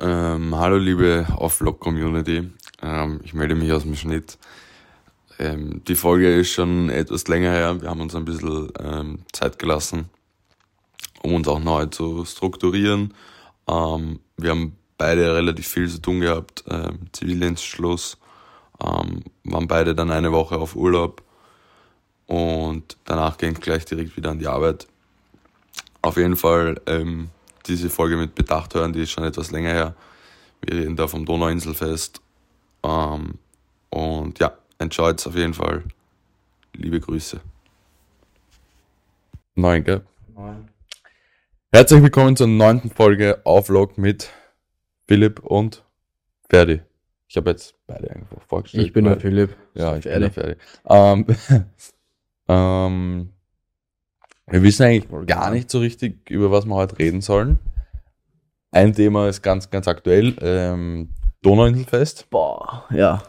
Ähm, hallo liebe Offlock-Community, ähm, ich melde mich aus dem Schnitt. Ähm, die Folge ist schon etwas länger her, wir haben uns ein bisschen ähm, Zeit gelassen, um uns auch neu zu strukturieren. Ähm, wir haben beide relativ viel zu tun gehabt, ähm, Zivildienstschluss, ähm, waren beide dann eine Woche auf Urlaub und danach ging es gleich direkt wieder an die Arbeit. Auf jeden Fall diese Folge mit Bedacht hören, die ist schon etwas länger her. Wir reden da vom Donauinselfest. Ähm, und ja, enjoyt's auf jeden Fall. Liebe Grüße. Neun, gell? Neun. Herzlich willkommen zur neunten Folge Auflog mit Philipp und Ferdi. Ich habe jetzt beide einfach vorgestellt. Ich bin der Philipp. Ja, ich Ferdi. bin der Ferdi. Ähm, ähm, wir wissen eigentlich gar nicht so richtig, über was wir heute reden sollen. Ein Thema ist ganz, ganz aktuell. Ähm, Donauinselfest. Boah, ja.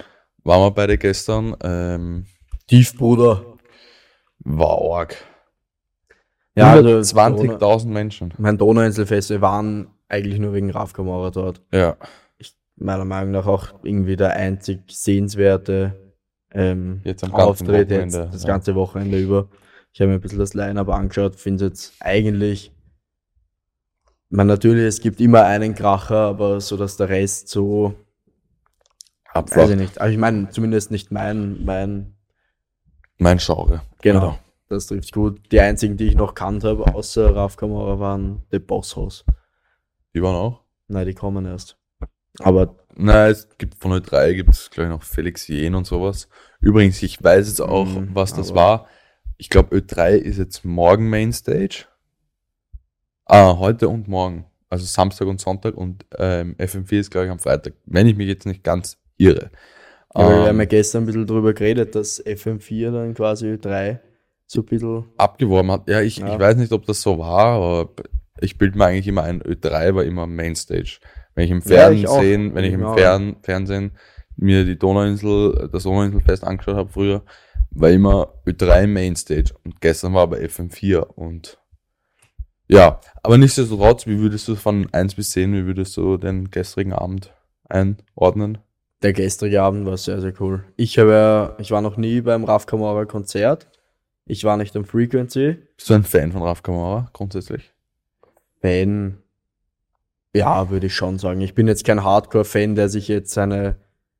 Waren wir beide gestern. Ähm, Tiefbruder. War arg. Ja, also 20.000 Menschen. Mein Donauinselfest, wir waren eigentlich nur wegen Raf dort. Ja. Ich, meiner Meinung nach auch irgendwie der einzig sehenswerte ähm, jetzt am Auftritt jetzt das ja. ganze Wochenende über. Ich habe mir ein bisschen das Line-Up angeschaut, finde es jetzt eigentlich, man natürlich, es gibt immer einen Kracher, aber so, dass der Rest so, Abflacht. weiß ich nicht. Aber ich meine, zumindest nicht mein, mein, mein Genre. Genau. genau. Das trifft gut. Die einzigen, die ich noch kannt habe, außer Raf Kamara, waren The Boss House. Die waren auch? Nein, die kommen erst. Aber. Nein, es gibt von Ö3 gibt es, glaube ich, noch Felix Jen und sowas. Übrigens, ich weiß jetzt auch, mhm, was das war ich glaube, Ö3 ist jetzt morgen Mainstage. Ah, heute und morgen. Also Samstag und Sonntag und ähm, FM4 ist, glaube ich, am Freitag. Wenn ich mich jetzt nicht ganz irre. Ja, ähm, wir haben ja gestern ein bisschen drüber geredet, dass FM4 dann quasi Ö3 so ein bisschen abgeworben hat. Ja, ich, ja. ich weiß nicht, ob das so war, aber ich bilde mir eigentlich immer ein, Ö3 war immer Mainstage. Wenn ich im Fernsehen, ja, ich wenn ich im. Fern Fernsehen mir die Donauinsel, das Donauinselfest angeschaut habe früher, war immer Ö3 Mainstage und gestern war aber FM4 und ja, aber nichtsdestotrotz, wie würdest du von 1 bis 10, wie würdest du den gestrigen Abend einordnen? Der gestrige Abend war sehr, sehr cool. Ich habe ich war noch nie beim Raf Kamara Konzert. Ich war nicht am Frequency. Bist du ein Fan von Raf Kamara grundsätzlich? Fan, ja, würde ich schon sagen. Ich bin jetzt kein Hardcore-Fan, der sich jetzt seine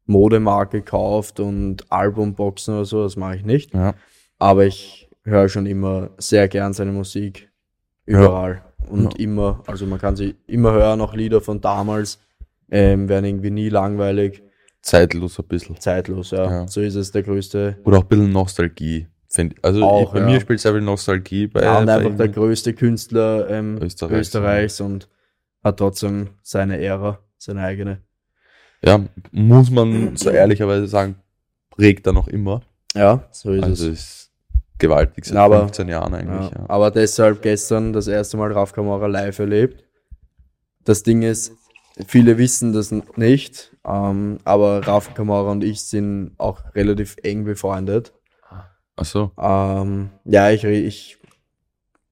Modemarke kauft und Albumboxen oder so, das mache ich nicht. Ja. Aber ich höre schon immer sehr gern seine Musik. Überall. Ja. Und ja. immer, also man kann sie immer hören, auch Lieder von damals, ähm, werden irgendwie nie langweilig. Zeitlos ein bisschen. Zeitlos, ja. So ist es der größte. Oder auch ein bisschen Nostalgie. Also auch, bei mir spielt sehr viel Nostalgie. Bei, ja, und einfach der größte Künstler ähm, Österreichs, Österreichs und hat trotzdem seine Ära, seine eigene ja, muss man so ehrlicherweise sagen, prägt er noch immer. Ja, so ist also es. Ist gewaltig seit aber, 15 Jahren eigentlich. Ja, ja. Aber deshalb gestern das erste Mal Raf Kamara live erlebt. Das Ding ist, viele wissen das nicht, ähm, aber Raf Kamara und ich sind auch relativ eng befreundet. Ach so. Ähm, ja, ich, ich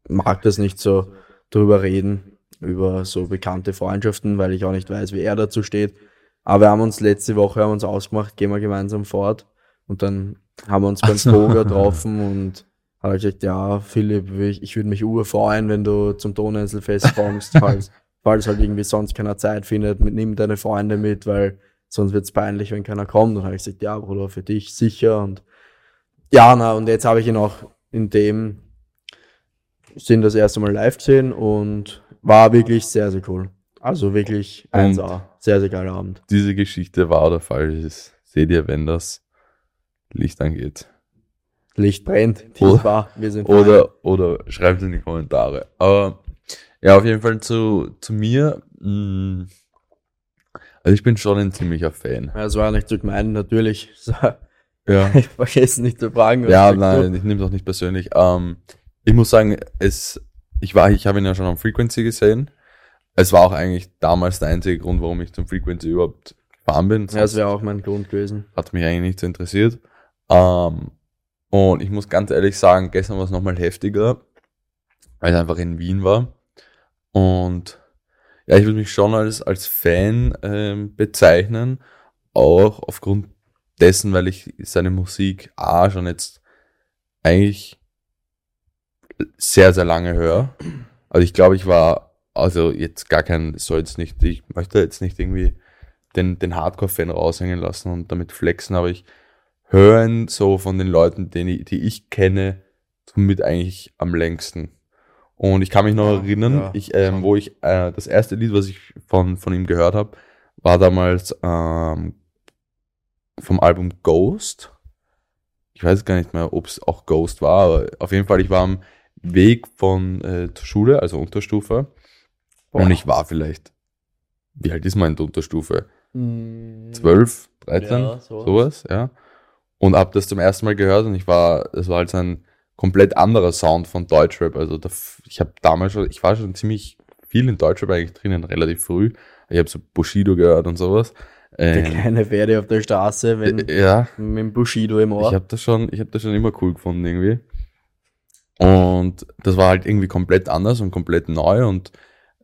mag das nicht so drüber reden, über so bekannte Freundschaften, weil ich auch nicht weiß, wie er dazu steht. Aber wir haben uns letzte Woche haben uns ausgemacht, gehen wir gemeinsam fort. Und dann haben wir uns beim Poker getroffen und habe gesagt, ja, Philipp, ich, ich würde mich urfreuen, wenn du zum Donauinselfest kommst, falls, falls halt irgendwie sonst keiner Zeit findet, mit, nimm deine Freunde mit, weil sonst wird es peinlich, wenn keiner kommt. Und habe ich gesagt, ja, Bruder, für dich sicher. Und ja, na, und jetzt habe ich ihn auch in dem Sinn das erste Mal live gesehen und war wirklich sehr, sehr cool. Also wirklich 1A. Sehr, sehr geiler Abend. Diese Geschichte war oder falsch ist. Seht ihr, wenn das Licht angeht. Licht brennt, oder, war, wir sind oder, oder schreibt in die Kommentare. Aber ja, auf jeden Fall zu, zu mir. Mh, mm, also ich bin schon ein ziemlicher Fan. Ja, das war nicht zu gemein, natürlich. ja. Ich vergesse nicht zu fragen. Ja, nein, du? ich nehme es auch nicht persönlich. Ähm, ich muss sagen, es, ich war, ich habe ihn ja schon am Frequency gesehen es war auch eigentlich damals der einzige Grund, warum ich zum Frequency überhaupt gefahren bin. Ja, das wäre auch mein Grund gewesen. Hat mich eigentlich nicht so interessiert. Ähm, und ich muss ganz ehrlich sagen, gestern war es nochmal heftiger, weil es einfach in Wien war. Und Ja, ich würde mich schon als, als Fan ähm, bezeichnen, auch aufgrund dessen, weil ich seine Musik A schon jetzt eigentlich sehr, sehr lange höre. Also ich glaube, ich war, also jetzt gar kein, soll jetzt nicht, ich möchte jetzt nicht irgendwie den, den Hardcore-Fan raushängen lassen und damit flexen, aber ich höre ihn so von den Leuten, ich, die ich kenne, somit eigentlich am längsten. Und ich kann mich noch ja, erinnern, ja, ich, ähm, wo ich äh, das erste Lied, was ich von, von ihm gehört habe, war damals ähm, vom Album Ghost. Ich weiß gar nicht mehr, ob es auch Ghost war, aber auf jeden Fall, ich war am Weg von äh, zur Schule, also Unterstufe. Boah. Und ich war vielleicht, wie alt ist man in der Unterstufe? Mm, 12, 13, ja, sowas. sowas, ja. Und hab das zum ersten Mal gehört und ich war, es war halt so ein komplett anderer Sound von Deutschrap. Also da, ich habe damals schon, ich war schon ziemlich viel in Deutschrap eigentlich drinnen, relativ früh. Ich habe so Bushido gehört und sowas. Der ähm, kleine Pferde auf der Straße, wenn äh, ja, mit dem Bushido im Ohr. Ich habe das schon, ich habe das schon immer cool gefunden irgendwie. Und das war halt irgendwie komplett anders und komplett neu. Und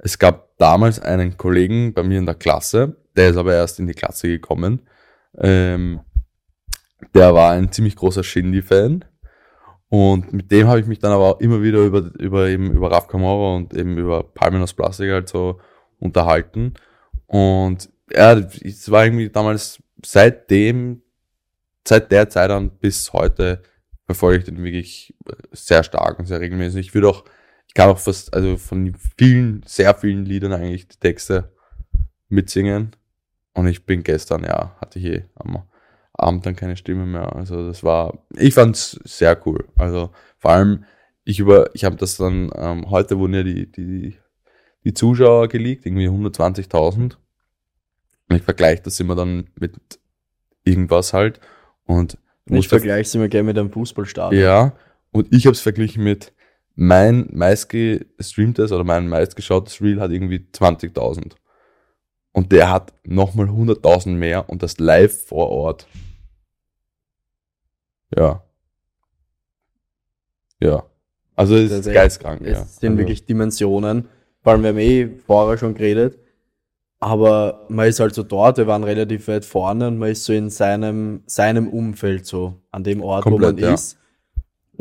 es gab damals einen Kollegen bei mir in der Klasse, der ist aber erst in die Klasse gekommen. Ähm, der war ein ziemlich großer Shindy-Fan. Und mit dem habe ich mich dann aber auch immer wieder über, über eben über Raf Kamora und eben über Palmenos Plastik halt so unterhalten. Und ja, es war irgendwie damals seitdem, seit der Zeit an bis heute verfolge ich den wirklich sehr stark und sehr regelmäßig. Ich würde auch, kann auch fast, also von vielen, sehr vielen Liedern eigentlich die Texte mitsingen. Und ich bin gestern, ja, hatte ich eh am Abend dann keine Stimme mehr. Also das war, ich fand's sehr cool. Also vor allem, ich über, ich habe das dann, ähm, heute wurden ja die, die, die Zuschauer geleakt, irgendwie 120.000. Und ich vergleiche das immer dann mit irgendwas halt. Und ich vergleiche es immer gerne mit einem Fußballstadion. Ja, und ich habe es verglichen mit mein meistgestreamtes oder mein meistgeschautes Reel hat irgendwie 20.000. Und der hat nochmal 100.000 mehr und das live vor Ort. Ja. Ja. Also es ist geistkrank. Es ja. sind also. wirklich Dimensionen. Vor allem, wir haben eh vorher schon geredet. Aber man ist halt so dort, wir waren relativ weit vorne und man ist so in seinem, seinem Umfeld so, an dem Ort, Komplett, wo man ja. ist.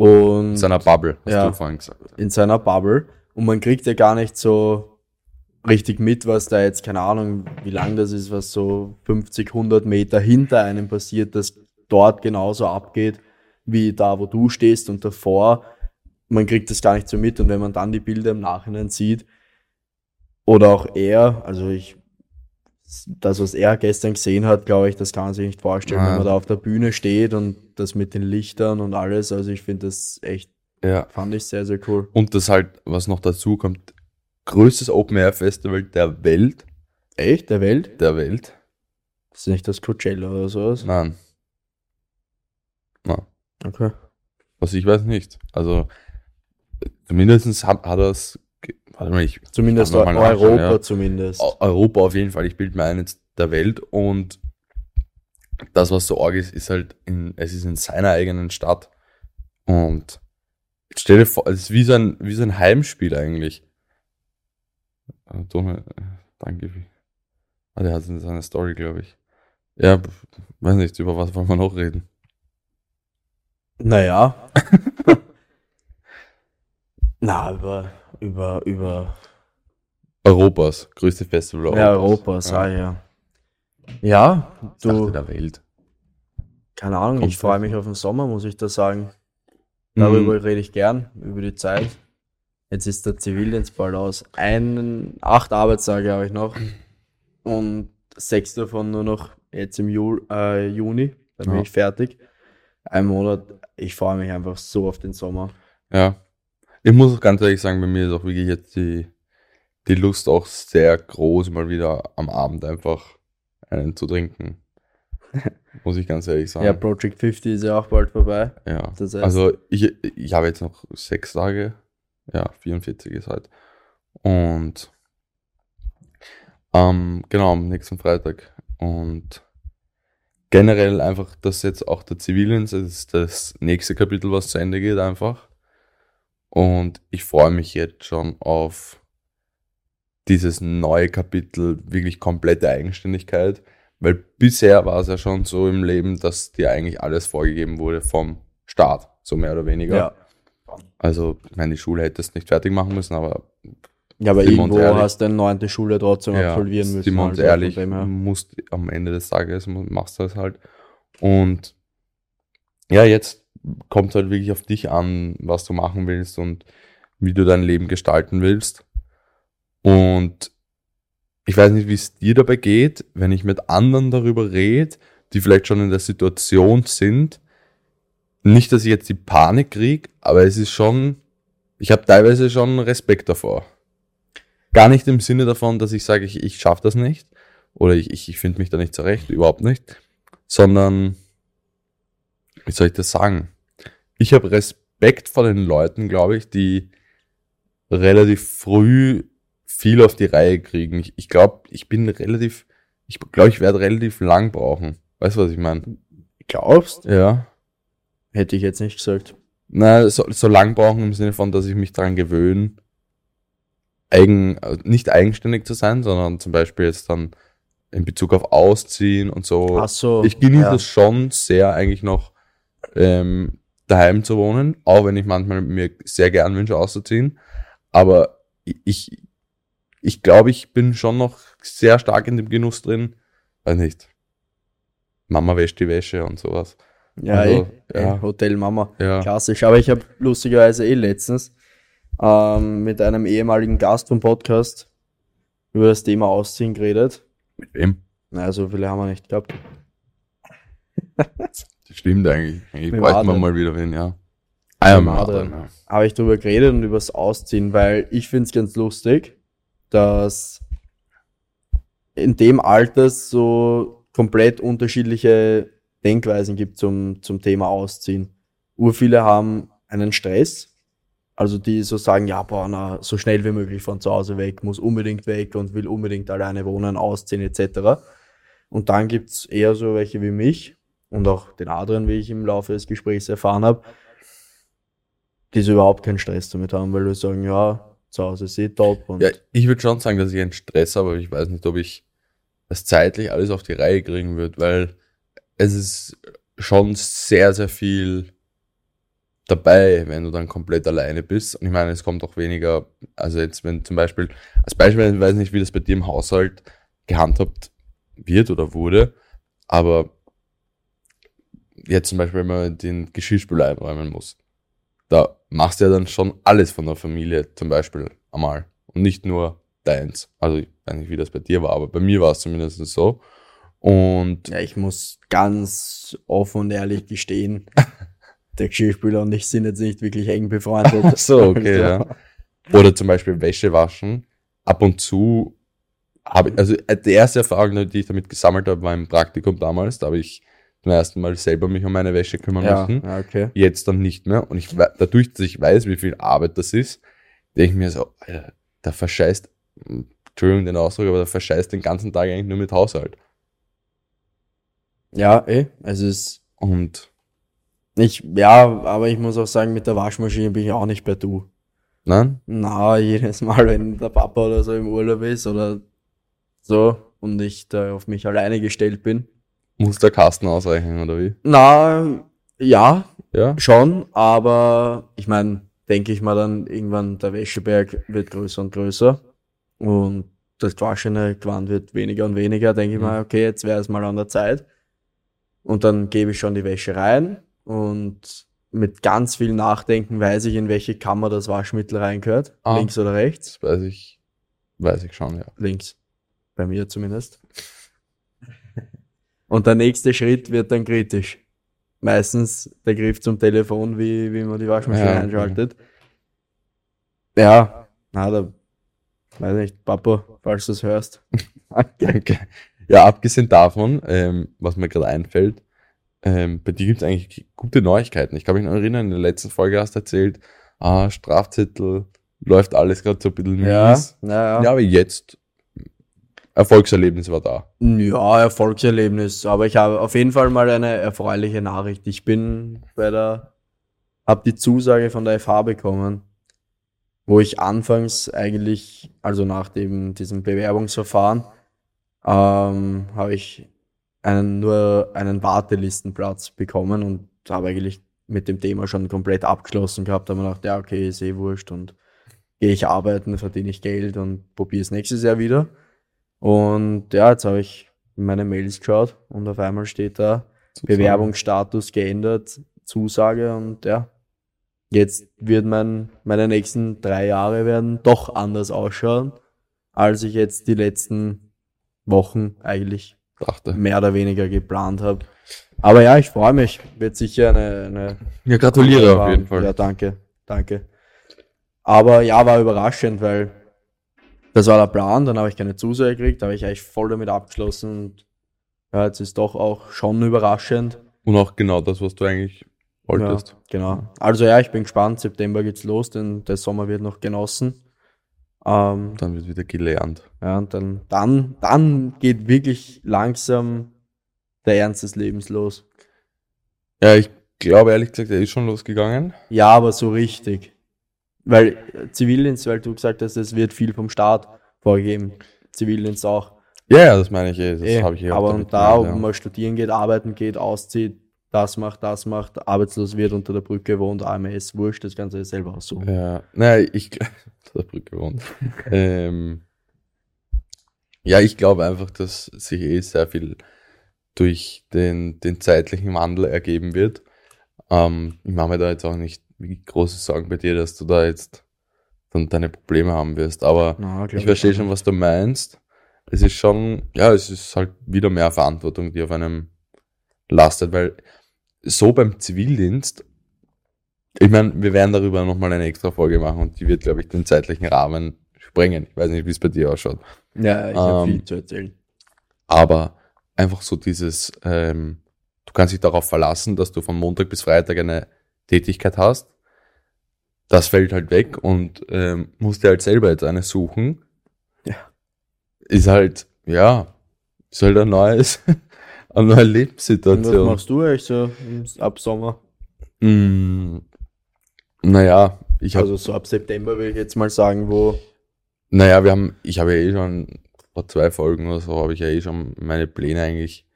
Und in seiner Bubble, hast ja, du vorhin gesagt. In seiner Bubble. Und man kriegt ja gar nicht so richtig mit, was da jetzt, keine Ahnung, wie lang das ist, was so 50, 100 Meter hinter einem passiert, das dort genauso abgeht, wie da, wo du stehst und davor. Man kriegt das gar nicht so mit. Und wenn man dann die Bilder im Nachhinein sieht, oder auch er, also ich das, was er gestern gesehen hat, glaube ich, das kann man sich nicht vorstellen, Nein. wenn man da auf der Bühne steht und das mit den Lichtern und alles. Also ich finde das echt, ja. fand ich sehr, sehr cool. Und das halt, was noch dazu kommt, größtes Open Air Festival der Welt. Echt? Der Welt? Der Welt. Das ist nicht das Coachella oder sowas? Nein. Nein. Okay. Was ich weiß nicht. Also, zumindest hat, hat er es Warte mal, ich zumindest Europa, ja. zumindest. Europa auf jeden Fall. Ich bilde mir ein jetzt der Welt und das, was so arg ist, ist halt in, es ist in seiner eigenen Stadt. Und stell dir vor, es ist wie so ein, wie so ein Heimspiel eigentlich. Äh, Donald, äh, danke. Ah, der hat seine Story, glaube ich. Ja, weiß nicht, über was wollen wir noch reden? Naja. Na, über über, über Europas größte Festival Europas. Ja, Europas, ja. ah, ja. Ja, du. der Welt. Keine Ahnung, ich freue mich auf den Sommer, muss ich da sagen. Darüber mhm. rede ich gern, über die Zeit. Jetzt ist der Zivildienst bald aus. Ein, acht Arbeitstage habe ich noch. Und sechs davon nur noch jetzt im Ju, äh, Juni. Dann bin ja. ich fertig. Ein Monat. Ich freue mich einfach so auf den Sommer. Ja, ich muss auch ganz ehrlich sagen, bei mir ist auch wirklich jetzt die, die Lust auch sehr groß, mal wieder am Abend einfach einen zu trinken. muss ich ganz ehrlich sagen. Ja, Project 50 ist ja auch bald vorbei. Ja. Das heißt, also ich, ich habe jetzt noch sechs Tage. Ja, 44 ist halt. Und ähm, genau, am nächsten Freitag. Und generell einfach, dass jetzt auch der Zivildienst, das ist das nächste Kapitel, was zu Ende geht, einfach. Und ich freue mich jetzt schon auf dieses neue Kapitel wirklich komplette Eigenständigkeit, weil bisher war es ja schon so im Leben, dass dir eigentlich alles vorgegeben wurde vom Staat, so mehr oder weniger. Ja. Also, ich meine, die Schule hättest nicht fertig machen müssen, aber. Ja, aber irgendwo ehrlich, hast du eine neunte Schule trotzdem ja, absolvieren müssen. Simon also ehrlich, musst am Ende des Tages machst du das halt. Und ja, jetzt kommt halt wirklich auf dich an, was du machen willst und wie du dein Leben gestalten willst. Und ich weiß nicht, wie es dir dabei geht, wenn ich mit anderen darüber rede, die vielleicht schon in der Situation sind. Nicht, dass ich jetzt die Panik kriege, aber es ist schon, ich habe teilweise schon Respekt davor. Gar nicht im Sinne davon, dass ich sage, ich, ich schaffe das nicht oder ich, ich, ich finde mich da nicht zurecht, überhaupt nicht, sondern, wie soll ich das sagen? Ich habe Respekt vor den Leuten, glaube ich, die relativ früh viel auf die Reihe kriegen. Ich, ich glaube, ich bin relativ, ich glaube, ich werde relativ lang brauchen. Weißt du, was ich meine? Glaubst? Ja. Hätte ich jetzt nicht gesagt. Na, so, so lang brauchen im Sinne von, dass ich mich daran gewöhne, eigen, nicht eigenständig zu sein, sondern zum Beispiel jetzt dann in Bezug auf Ausziehen und so. Ach so. Ich genieße ja. es schon sehr, eigentlich noch ähm, daheim zu wohnen, auch wenn ich manchmal mir sehr gern wünsche, auszuziehen. Aber ich, ich glaube, ich bin schon noch sehr stark in dem Genuss drin. Weiß nicht. Mama wäscht die Wäsche und sowas. Ja, also, eh, ja. Hotel Mama. Ja. Klassisch. Aber ich habe lustigerweise eh letztens ähm, mit einem ehemaligen Gast vom Podcast über das Thema Ausziehen geredet. Mit wem? Naja, so viele haben wir nicht gehabt. das stimmt eigentlich. Eigentlich bräuchten wir mal wieder wen, ja. Ah, ja, ja. Habe ich darüber geredet und über das Ausziehen, weil ich finde es ganz lustig dass in dem Alter so komplett unterschiedliche Denkweisen gibt zum, zum Thema Ausziehen. Ur viele haben einen Stress, also die so sagen, ja, boah, na, so schnell wie möglich von zu Hause weg, muss unbedingt weg und will unbedingt alleine wohnen, ausziehen etc. Und dann gibt's eher so welche wie mich und auch den anderen, wie ich im Laufe des Gesprächs erfahren habe, die so überhaupt keinen Stress damit haben, weil wir sagen, ja, zu Hause sehe, top. Und ja, ich würde schon sagen, dass ich einen Stress habe, aber ich weiß nicht, ob ich das zeitlich alles auf die Reihe kriegen würde, weil es ist schon sehr, sehr viel dabei, wenn du dann komplett alleine bist. Und ich meine, es kommt auch weniger, also jetzt, wenn zum Beispiel, als Beispiel, ich weiß nicht, wie das bei dir im Haushalt gehandhabt wird oder wurde, aber jetzt zum Beispiel, wenn man den Geschirrspüler einräumen muss da machst du ja dann schon alles von der Familie zum Beispiel einmal und nicht nur deins. Also ich weiß nicht, wie das bei dir war, aber bei mir war es zumindest so. Und ja, ich muss ganz offen und ehrlich gestehen, der Geschirrspüler und ich sind jetzt nicht wirklich eng befreundet. so, okay, ja. Oder zum Beispiel Wäsche waschen. Ab und zu habe ich, also die erste Erfahrung, die ich damit gesammelt habe, war im Praktikum damals. Da habe ich zum ersten Mal selber mich um meine Wäsche kümmern ja, müssen. okay. Jetzt dann nicht mehr. Und ich dadurch, dass ich weiß, wie viel Arbeit das ist, denke ich mir so, Alter, der verscheißt, Entschuldigung den Ausdruck, aber der verscheißt den ganzen Tag eigentlich nur mit Haushalt. Ja, eh, es ist. Und. Ich, ja, aber ich muss auch sagen, mit der Waschmaschine bin ich auch nicht bei du. Nein? Na, jedes Mal, wenn der Papa oder so im Urlaub ist oder so und ich da auf mich alleine gestellt bin, muss der Kasten ausreichen, oder wie? Na, ja, ja? schon, aber ich meine, denke ich mal dann irgendwann, der Wäscheberg wird größer und größer und das gewaschene Gewand wird weniger und weniger, denke ich mhm. mal, okay, jetzt wäre es mal an der Zeit. Und dann gebe ich schon die Wäsche rein und mit ganz viel Nachdenken weiß ich, in welche Kammer das Waschmittel reingehört. Ah, links oder rechts? Das weiß ich, weiß ich schon, ja. Links. Bei mir zumindest. Und der nächste Schritt wird dann kritisch. Meistens der Griff zum Telefon, wie, wie man die Waschmaschine ja, einschaltet. Ja. ja, na, da weiß nicht, Papa, falls du es hörst. Danke. Ja, abgesehen davon, ähm, was mir gerade einfällt, ähm, bei dir gibt es eigentlich gute Neuigkeiten. Ich kann mich noch erinnern, in der letzten Folge hast du erzählt, ah, Strafzettel, läuft alles gerade so ein bisschen mies. Ja, ja. ja, aber jetzt Erfolgserlebnis war da. Ja, Erfolgserlebnis. Aber ich habe auf jeden Fall mal eine erfreuliche Nachricht. Ich bin bei der, habe die Zusage von der FH bekommen. wo ich anfangs eigentlich, also nach dem, diesem Bewerbungsverfahren, ähm, habe ich einen, nur einen Wartelistenplatz bekommen und habe eigentlich mit dem Thema schon komplett abgeschlossen gehabt. Da habe ich gedacht, ja, okay, ist eh wurscht und gehe ich arbeiten, verdiene ich Geld und probiere es nächstes Jahr wieder. Und ja, jetzt habe ich meine Mails geschaut und auf einmal steht da Zusage. Bewerbungsstatus geändert, Zusage und ja, jetzt wird mein, meine nächsten drei Jahre werden doch anders ausschauen, als ich jetzt die letzten Wochen eigentlich Dachte. mehr oder weniger geplant habe. Aber ja, ich freue mich. Wird sicher eine. eine ja, gratuliere auf jeden Fall. Ja, danke. Danke. Aber ja, war überraschend, weil das war der Plan. Dann habe ich keine Zusage gekriegt, da habe ich eigentlich voll damit abgeschlossen. Und ja, jetzt ist doch auch schon überraschend. Und auch genau das, was du eigentlich wolltest. Ja, genau. Also ja, ich bin gespannt. September geht's los, denn der Sommer wird noch genossen. Ähm, dann wird wieder gelernt. Ja, und dann, dann, dann geht wirklich langsam der Ernst des Lebens los. Ja, ich glaube ehrlich gesagt, er ist schon losgegangen. Ja, aber so richtig. Weil Zivildienst, weil du gesagt hast, es wird viel vom Staat vorgegeben. Zivildienst auch. Ja, ja, das meine ich eh. Das eh, habe ich eh Aber und da, ob ja. man studieren geht, arbeiten geht, auszieht, das macht, das macht, arbeitslos wird, unter der Brücke wohnt, AMS, wurscht, das Ganze selber aussuchen. Ja, naja, ich, unter der Brücke wohnt. ähm, ja, ich glaube einfach, dass sich eh sehr viel durch den, den zeitlichen Wandel ergeben wird. Ähm, ich mache mir da jetzt auch nicht große Sorgen bei dir, dass du da jetzt dann deine Probleme haben wirst. Aber Na, ich verstehe schon, was du meinst. Es ist schon, ja, es ist halt wieder mehr Verantwortung, die auf einem lastet, weil so beim Zivildienst, ich meine, wir werden darüber nochmal eine extra Folge machen und die wird, glaube ich, den zeitlichen Rahmen sprengen. Ich weiß nicht, wie es bei dir ausschaut. Ja, ich habe ähm, viel zu erzählen. Aber einfach so dieses, ähm, du kannst dich darauf verlassen, dass du von Montag bis Freitag eine Tätigkeit hast. Das fällt halt weg und ähm, musst dir halt selber jetzt eine suchen. Ja. Ist halt, ja, ist halt ein neues, eine neue Lebenssituation. Und was machst du eigentlich so ab Sommer? Mm, naja, ich habe. Also so ab September will ich jetzt mal sagen, wo. Naja, wir haben, ich habe ja eh schon vor zwei Folgen oder so, habe ich ja eh schon meine Pläne eigentlich.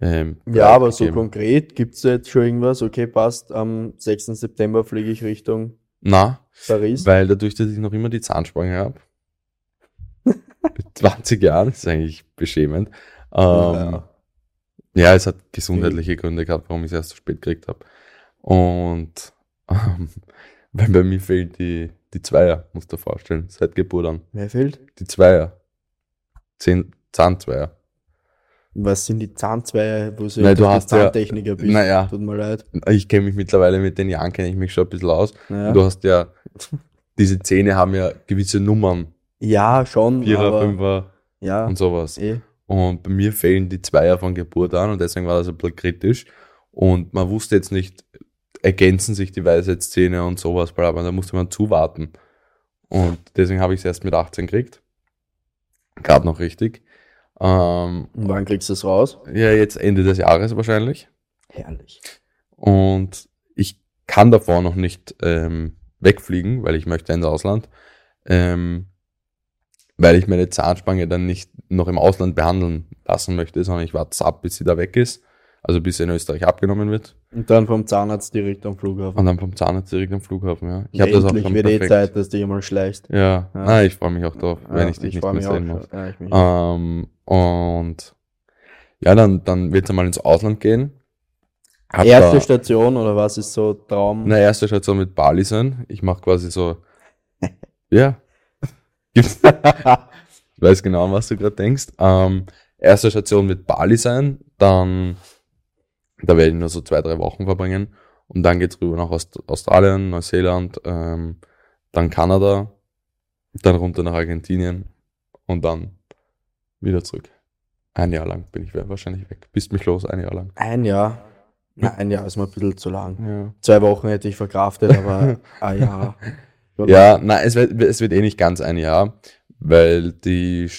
Ähm, ja, aber gegeben. so konkret, gibt es jetzt schon irgendwas? Okay, passt, am 6. September fliege ich Richtung Na, Paris. Weil dadurch, dass ich noch immer die Zahnspange habe, mit 20 Jahren, ist eigentlich beschämend. Ähm, ja. Ja, es hat gesundheitliche Gründe gehabt, warum ich es erst so spät gekriegt habe. Und ähm, weil bei mir fehlt die, die Zweier, musst du dir vorstellen, seit Geburt an. Wer fehlt? Die Zweier. Zehn Zahnzweier. Was sind die Zahnzweier, wo du, Nein, du hast Zahntechniker ja, bist? Naja, tut mir leid. Ich kenne mich mittlerweile mit den Jahren, kenne ich mich schon ein bisschen aus. Naja. Du hast ja, diese Zähne haben ja gewisse Nummern. Ja, schon. Vierer, Fünfer ja, und sowas. Eh. Und bei mir fehlen die Zweier von Geburt an und deswegen war das ein bisschen kritisch. Und man wusste jetzt nicht, ergänzen sich die Weisheitszähne und sowas, aber da musste man zuwarten. Und deswegen habe ich es erst mit 18 gekriegt. Gerade noch richtig. Ähm, und wann kriegst du es raus? Ja, jetzt Ende des Jahres wahrscheinlich. Herrlich. Und ich kann davor noch nicht ähm, wegfliegen, weil ich möchte ins Ausland. Ähm, weil ich meine Zahnspange dann nicht noch im Ausland behandeln lassen möchte, sondern ich warte ab, bis sie da weg ist. Also bis sie in Österreich abgenommen wird. Und dann vom Zahnarzt direkt am Flughafen. Und dann vom Zahnarzt direkt am Flughafen, ja. Ich habe das auch schon wird eh Zeit, dass du mal schleichst. Ja, ja. Nein, ich freue mich auch drauf, ja, wenn ich dich ich nicht mehr sehen muss. Ja, ähm, und ja, dann, dann wird es einmal ins Ausland gehen. Hab erste da, Station oder was ist so Traum? Na, erste Station mit Bali sein. Ich mache quasi so, ja, ich weiß genau, an was du gerade denkst. Ähm, erste Station wird Bali sein, dann da werde ich nur so zwei, drei Wochen verbringen und dann geht's rüber nach Aust Australien, Neuseeland, ähm, dann Kanada, dann runter nach Argentinien und dann wieder zurück. Ein Jahr lang bin ich wahrscheinlich weg. Bist mich los, ein Jahr lang. Ein Jahr? Ja, ein Jahr ist mir ein bisschen zu lang. Ja. Zwei Wochen hätte ich verkraftet, aber ein Jahr. Ja, nein, es wird, es wird eh nicht ganz ein Jahr, weil die,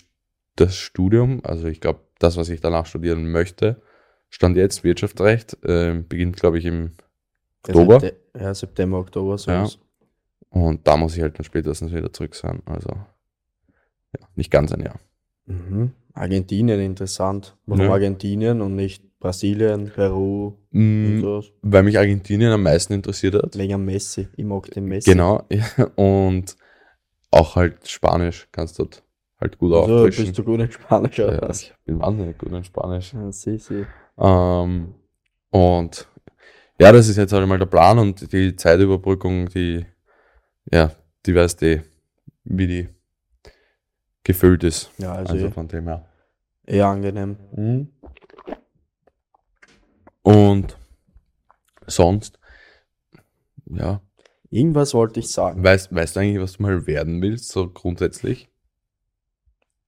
das Studium, also ich glaube, das, was ich danach studieren möchte, stand jetzt Wirtschaftsrecht, äh, beginnt, glaube ich, im Oktober. Ja, September, Oktober, so ja. Und da muss ich halt dann spätestens wieder zurück sein. Also ja, nicht ganz ein Jahr. Mhm. Argentinien interessant. Warum ja. Argentinien und nicht Brasilien, Peru mm, Weil mich Argentinien am meisten interessiert hat. Wegen Messi. Ich mag den Messi. Genau. Ja. Und auch halt Spanisch kannst du halt gut also, auffrischen. Bist du gut in Spanisch oder ja, was? Ich bin wahnsinnig gut in Spanisch. Ja, sie, sie. Ähm, und ja, das ist jetzt halt mal der Plan und die Zeitüberbrückung, die, ja, die weißt eh, wie die gefüllt ist. Ja, also, also von dem her. Eher angenehm. Mhm. Und sonst, ja. Irgendwas wollte ich sagen. Weißt, weißt du eigentlich, was du mal werden willst, so grundsätzlich?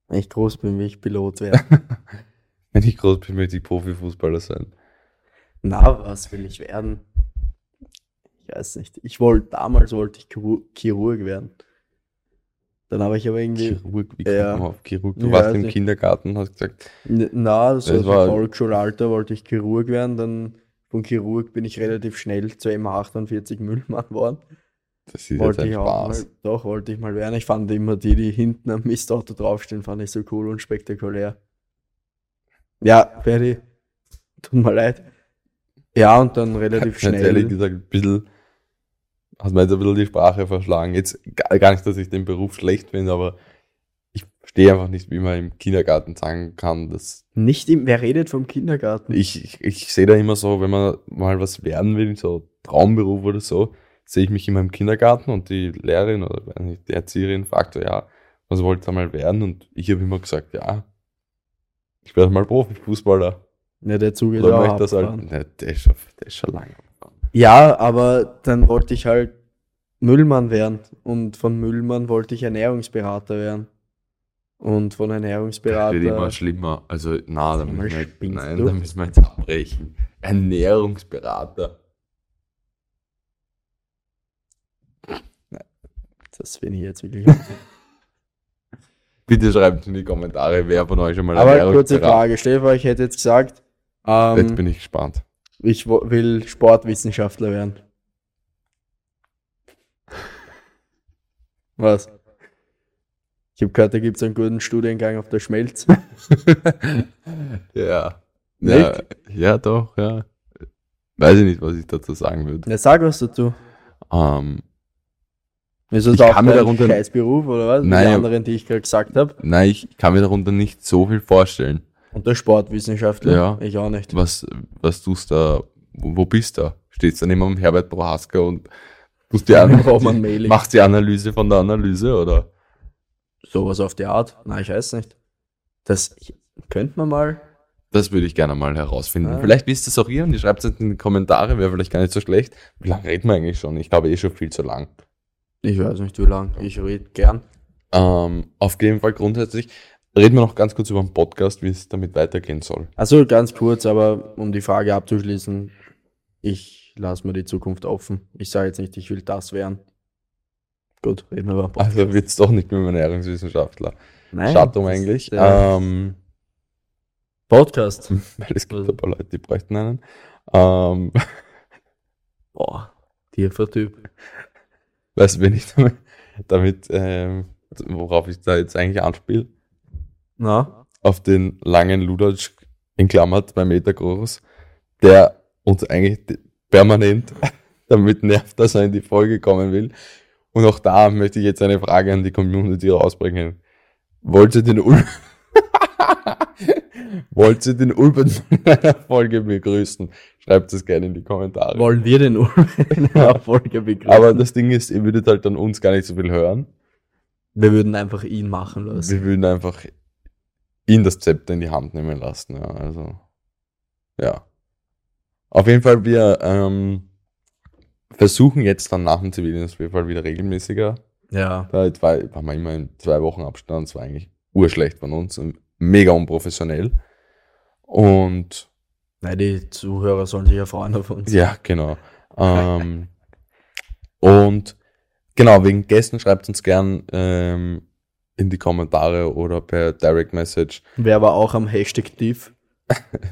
Wenn ich groß bin, will ich Pilot werden. Wenn ich groß bin, möchte ich Profifußballer sein. Na, was will ich werden? Ich weiß nicht. Ich wollte, damals wollte ich Chirurg werden. Dann habe ich aber irgendwie. Chirurg, wie ja, auf Chirurg? Du warst im nicht. Kindergarten, hast gesagt. Na, das, das war Volksschulalter, wollte ich Chirurg werden. Dann von Chirurg bin ich relativ schnell zu M48 Müllmann geworden. Das ist wollte ich auch Mal, doch, wollte ich mal werden. Ich fand immer die, die hinten am Mistauto draufstehen, fand ich so cool und spektakulär. Ja, Ferdi, tut mir leid. Ja, und dann relativ schnell. Ehrlich gesagt, ein bisschen, hast mir jetzt ein bisschen die Sprache verschlagen. Jetzt gar nicht, dass ich den Beruf schlecht finde, aber ich verstehe einfach nicht, wie man im Kindergarten sagen kann, dass. Nicht im, wer redet vom Kindergarten? Ich, ich, ich sehe da immer so, wenn man mal was werden will, so Traumberuf oder so, sehe ich mich immer im Kindergarten und die Lehrerin oder die Erzieherin fragt so, ja, was wollt ihr mal werden? Und ich habe immer gesagt, ja, ich werde mal Profifußballer. Ja, der Zug ist auch das halt, ne, der, ist schon, der ist schon lange. Ja, aber dann wollte ich halt Müllmann werden und von Müllmann wollte ich Ernährungsberater werden. Und von Ernährungsberater. Das wird immer schlimmer. Also, na, da müssen, wir, nein, da müssen wir jetzt abbrechen. Ernährungsberater. Das finde ich jetzt wirklich. Bitte schreibt in die Kommentare, wer von euch schon mal Aber kurze Frage, dir ich hätte jetzt gesagt, ähm, jetzt bin ich gespannt. Ich will Sportwissenschaftler werden. Was? Ich habe gehört, da gibt es einen guten Studiengang auf der Schmelz. ja. Ja, ja, doch, ja. Weiß ich nicht, was ich dazu sagen würde. Ja, sag was dazu. Ähm, ist das ich auch ein darunter, Scheißberuf oder was? Nein, die anderen, die ich gerade gesagt habe? Nein, ich kann mir darunter nicht so viel vorstellen. Und der Sportwissenschaftler? Ja. Ich auch nicht. Was, was tust du da? Wo bist du? Stehst du neben dem Herbert Prohaska und tust die, An die machst die Analyse von der Analyse oder? Sowas auf die Art? Nein, ich weiß nicht. Das könnte man mal. Das würde ich gerne mal herausfinden. Ah. Vielleicht wisst es auch ihr und ihr schreibt es in die Kommentare, wäre vielleicht gar nicht so schlecht. Wie lange reden wir eigentlich schon? Ich glaube eh schon viel zu lang. Ich weiß nicht, wie lang. Ich rede gern. Ähm, auf jeden Fall grundsätzlich. Reden wir noch ganz kurz über den Podcast, wie es damit weitergehen soll. Also ganz kurz, aber um die Frage abzuschließen, ich lasse mir die Zukunft offen. Ich sage jetzt nicht, ich will das werden. Gut, reden wir über Podcast. Also wird es doch nicht mit einem Ernährungswissenschaftler. Nein. Schattung eigentlich. Ähm, Podcast. Weil es gibt ein paar Leute, die bräuchten einen. Ähm, Boah, tiefer Typ. Weißt du, wenn ich damit, damit ähm, worauf ich da jetzt eigentlich anspiele? Na? Auf den langen Ludatsch in Klammer, zwei Meter groß, der uns eigentlich permanent damit nervt, dass er in die Folge kommen will. Und auch da möchte ich jetzt eine Frage an die Community rausbringen. Wollt ihr den Ulf Wollt ihr den Ulben in einer Folge begrüßen? Schreibt es gerne in die Kommentare. Wollen wir den Ulben in einer Folge begrüßen? Aber das Ding ist, ihr würdet halt dann uns gar nicht so viel hören. Wir würden einfach ihn machen lassen. Wir würden einfach ihn das Zepter in die Hand nehmen lassen. Ja, also, ja. Auf jeden Fall, wir ähm, versuchen jetzt dann nach dem Zivildienstbefall wieder regelmäßiger. Ja. Da waren wir immer in zwei Wochen Abstand. Das war eigentlich urschlecht von uns und mega unprofessionell. Und. Nein, die Zuhörer sollen sich ja freuen auf uns. Ja, genau. ähm, und genau, wegen Gästen schreibt uns gern ähm, in die Kommentare oder per Direct Message. Wer war auch am Hashtag tief?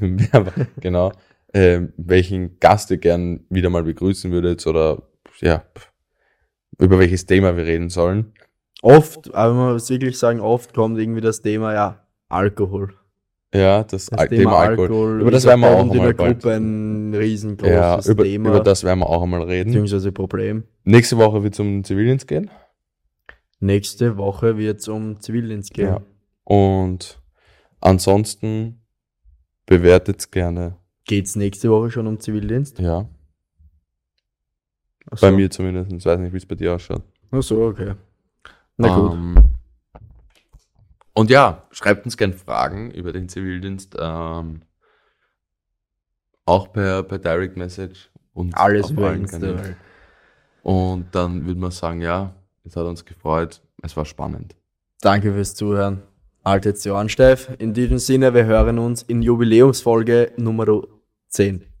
genau. Ähm, welchen Gast ihr gern wieder mal begrüßen würdet oder ja, über welches Thema wir reden sollen. Oft, aber man muss wirklich sagen, oft kommt irgendwie das Thema, ja, Alkohol. Ja, das, das Thema, Thema Alkohol. Alkohol. Über das werden wir auch einmal ein riesengroßes ja, über, Thema. Über das werden wir auch einmal reden. Beziehungsweise Problem. Nächste Woche wird es um Zivildienst gehen. Nächste Woche wird es um Zivildienst gehen. Ja. Und ansonsten bewertet es gerne. Geht es nächste Woche schon um Zivildienst? Ja. So. Bei mir zumindest. Ich weiß nicht, wie es bei dir ausschaut. Ach so, okay. Na gut. Ähm, und ja, schreibt uns gerne Fragen über den Zivildienst. Ähm, auch per, per Direct Message. Und Alles über Insta. Und dann würde man sagen, ja, es hat uns gefreut. Es war spannend. Danke fürs Zuhören. Haltet die Ohren steif. In diesem Sinne, wir hören uns in Jubiläumsfolge Nummer 10.